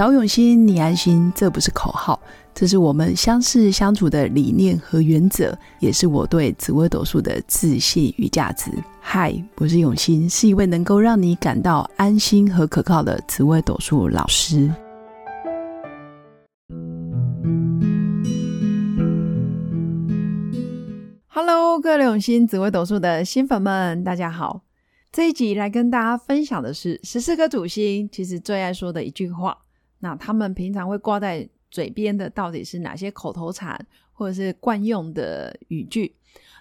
找永新，你安心，这不是口号，这是我们相识相处的理念和原则，也是我对紫微斗数的自信与价值。嗨，我是永新，是一位能够让你感到安心和可靠的紫微斗数老师。Hello，各位永新紫微斗数的新粉们，大家好。这一集来跟大家分享的是十四颗主星其实最爱说的一句话。那他们平常会挂在嘴边的到底是哪些口头禅或者是惯用的语句？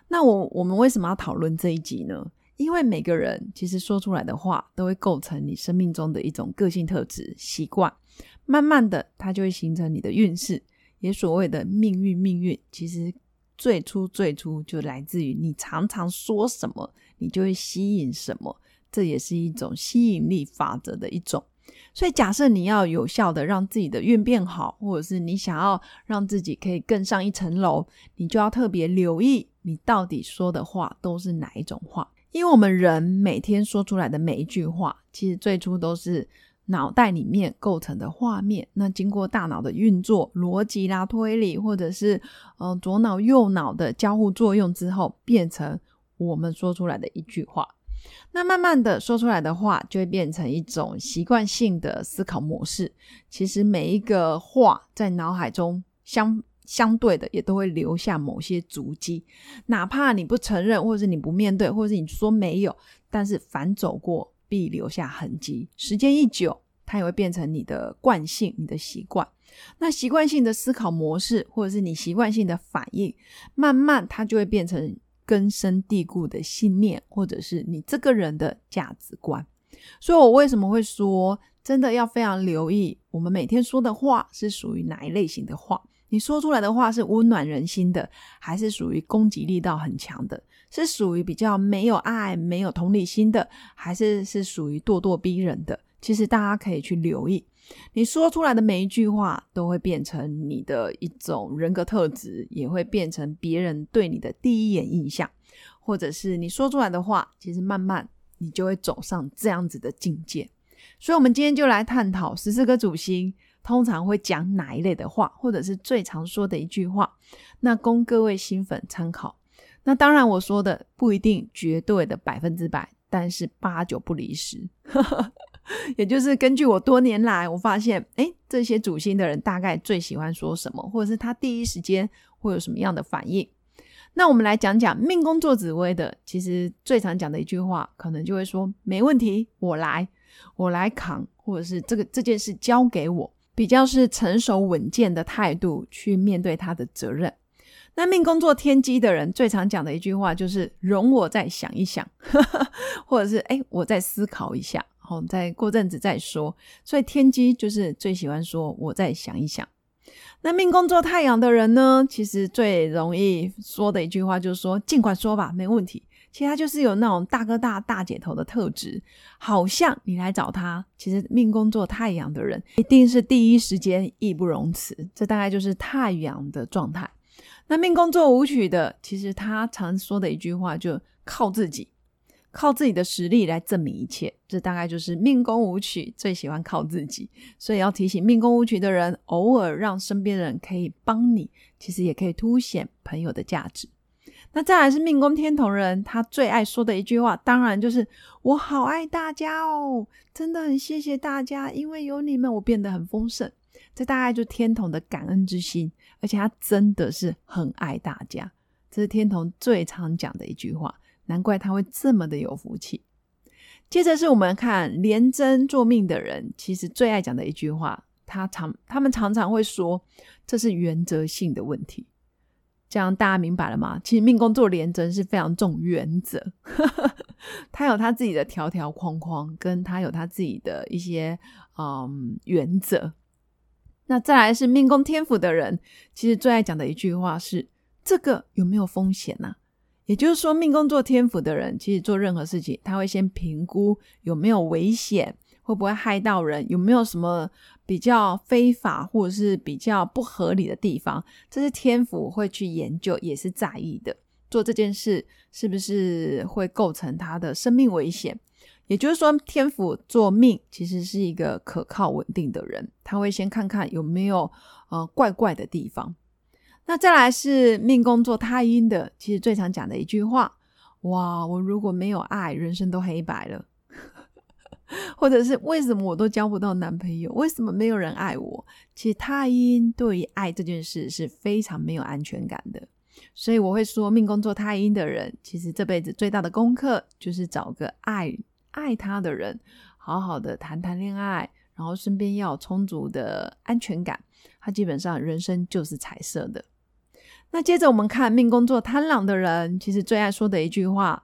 那我我们为什么要讨论这一集呢？因为每个人其实说出来的话都会构成你生命中的一种个性特质、习惯，慢慢的它就会形成你的运势，也所谓的命运。命运其实最初最初就来自于你常常说什么。你就会吸引什么，这也是一种吸引力法则的一种。所以，假设你要有效的让自己的运变好，或者是你想要让自己可以更上一层楼，你就要特别留意你到底说的话都是哪一种话。因为我们人每天说出来的每一句话，其实最初都是脑袋里面构成的画面，那经过大脑的运作、逻辑啦、推理，或者是嗯左脑右脑的交互作用之后，变成。我们说出来的一句话，那慢慢的说出来的话，就会变成一种习惯性的思考模式。其实每一个话在脑海中相相对的，也都会留下某些足迹，哪怕你不承认，或者是你不面对，或者是你说没有，但是反走过必留下痕迹。时间一久，它也会变成你的惯性、你的习惯。那习惯性的思考模式，或者是你习惯性的反应，慢慢它就会变成。根深蒂固的信念，或者是你这个人的价值观，所以我为什么会说，真的要非常留意，我们每天说的话是属于哪一类型的话？你说出来的话是温暖人心的，还是属于攻击力道很强的？是属于比较没有爱、没有同理心的，还是是属于咄咄逼人的？其实大家可以去留意，你说出来的每一句话都会变成你的一种人格特质，也会变成别人对你的第一眼印象，或者是你说出来的话，其实慢慢你就会走上这样子的境界。所以，我们今天就来探讨十四个主星通常会讲哪一类的话，或者是最常说的一句话，那供各位新粉参考。那当然，我说的不一定绝对的百分之百，但是八九不离十。也就是根据我多年来，我发现，哎，这些主星的人大概最喜欢说什么，或者是他第一时间会有什么样的反应。那我们来讲讲命宫做紫薇的，其实最常讲的一句话，可能就会说：“没问题，我来，我来扛，或者是这个这件事交给我，比较是成熟稳健的态度去面对他的责任。”那命宫做天机的人最常讲的一句话就是：“容我再想一想，或者是哎，我再思考一下。”哦，再过阵子再说。所以天机就是最喜欢说，我再想一想。那命宫做太阳的人呢，其实最容易说的一句话就是说，尽管说吧，没问题。其他就是有那种大哥大大姐头的特质，好像你来找他，其实命宫做太阳的人一定是第一时间义不容辞。这大概就是太阳的状态。那命宫做舞曲的，其实他常说的一句话就靠自己。靠自己的实力来证明一切，这大概就是命宫舞曲最喜欢靠自己。所以要提醒命宫舞曲的人，偶尔让身边人可以帮你，其实也可以凸显朋友的价值。那再来是命宫天同人，他最爱说的一句话，当然就是“我好爱大家哦，真的很谢谢大家，因为有你们，我变得很丰盛。”这大概就天同的感恩之心，而且他真的是很爱大家，这是天同最常讲的一句话。难怪他会这么的有福气。接着是我们看廉贞做命的人，其实最爱讲的一句话，他常他们常常会说，这是原则性的问题。这样大家明白了吗？其实命宫做廉贞是非常重原则，他有他自己的条条框框，跟他有他自己的一些嗯原则。那再来是命宫天府的人，其实最爱讲的一句话是：这个有没有风险呢？也就是说，命宫做天府的人，其实做任何事情，他会先评估有没有危险，会不会害到人，有没有什么比较非法或者是比较不合理的地方，这是天府会去研究，也是在意的。做这件事是不是会构成他的生命危险？也就是说，天府做命其实是一个可靠稳定的人，他会先看看有没有呃怪怪的地方。那再来是命宫做太阴的，其实最常讲的一句话：哇，我如果没有爱，人生都黑白了。或者是为什么我都交不到男朋友？为什么没有人爱我？其实太阴对于爱这件事是非常没有安全感的。所以我会说，命宫做太阴的人，其实这辈子最大的功课就是找个爱。爱他的人，好好的谈谈恋爱，然后身边要有充足的安全感，他基本上人生就是彩色的。那接着我们看命宫作贪狼的人，其实最爱说的一句话，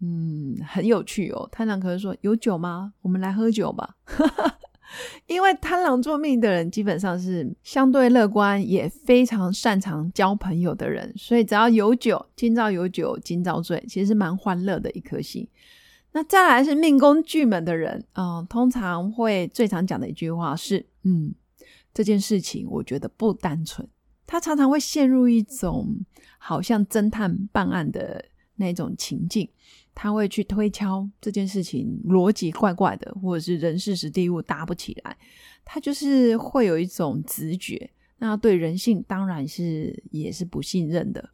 嗯，很有趣哦。贪狼可是说：“有酒吗？我们来喝酒吧。”因为贪狼座命的人基本上是相对乐观，也非常擅长交朋友的人，所以只要有酒，今朝有酒今朝醉，其实是蛮欢乐的一颗心。那再来是命宫巨门的人啊，通常会最常讲的一句话是：“嗯，这件事情我觉得不单纯。”他常常会陷入一种好像侦探办案的那种情境，他会去推敲这件事情逻辑怪怪的，或者是人事实地物搭不起来，他就是会有一种直觉。那对人性当然是也是不信任的。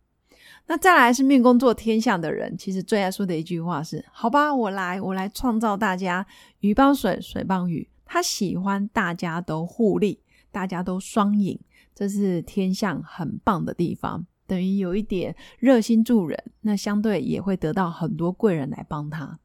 那再来是命宫做天象的人，其实最爱说的一句话是：“好吧，我来，我来创造大家鱼帮水，水帮鱼。”他喜欢大家都互利，大家都双赢，这是天象很棒的地方。等于有一点热心助人，那相对也会得到很多贵人来帮他。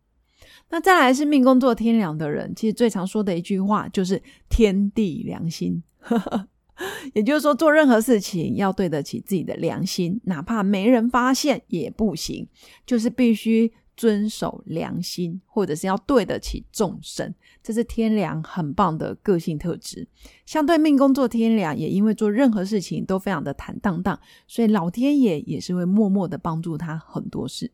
那再来是命宫做天良的人，其实最常说的一句话就是“天地良心”。也就是说，做任何事情要对得起自己的良心，哪怕没人发现也不行，就是必须遵守良心，或者是要对得起众生，这是天良很棒的个性特质。相对命宫做天良，也因为做任何事情都非常的坦荡荡，所以老天爷也是会默默的帮助他很多事。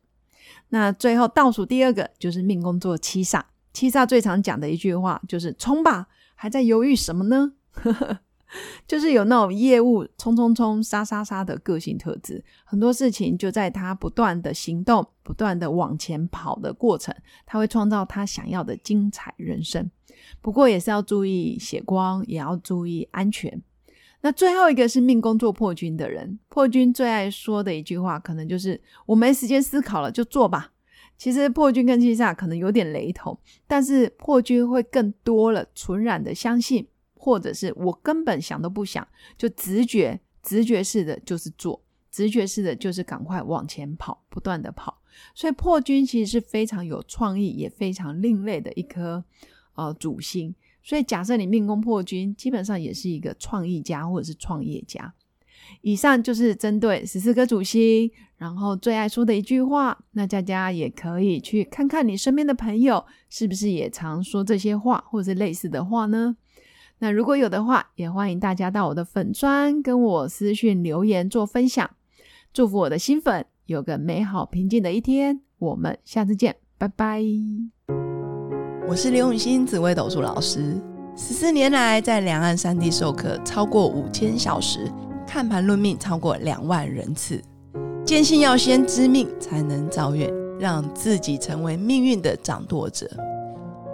那最后倒数第二个就是命宫做七煞，七煞最常讲的一句话就是冲吧，还在犹豫什么呢？就是有那种业务冲冲冲、杀杀杀的个性特质，很多事情就在他不断的行动、不断的往前跑的过程，他会创造他想要的精彩人生。不过也是要注意血光，也要注意安全。那最后一个是命宫做破军的人，破军最爱说的一句话，可能就是“我没时间思考了，就做吧”。其实破军跟七煞可能有点雷同，但是破军会更多了，纯然的相信。或者是我根本想都不想，就直觉、直觉式的，就是做直觉式的，就是赶快往前跑，不断的跑。所以破军其实是非常有创意，也非常另类的一颗呃主星。所以假设你命宫破军，基本上也是一个创意家或者是创业家。以上就是针对十四颗主星，然后最爱说的一句话。那大家也可以去看看你身边的朋友，是不是也常说这些话，或者是类似的话呢？那如果有的话，也欢迎大家到我的粉砖跟我私讯留言做分享。祝福我的新粉有个美好平静的一天。我们下次见，拜拜。我是刘永新紫微斗数老师，十四年来在两岸三地授课超过五千小时，看盘论命超过两万人次。坚信要先知命才能造运，让自己成为命运的掌舵者。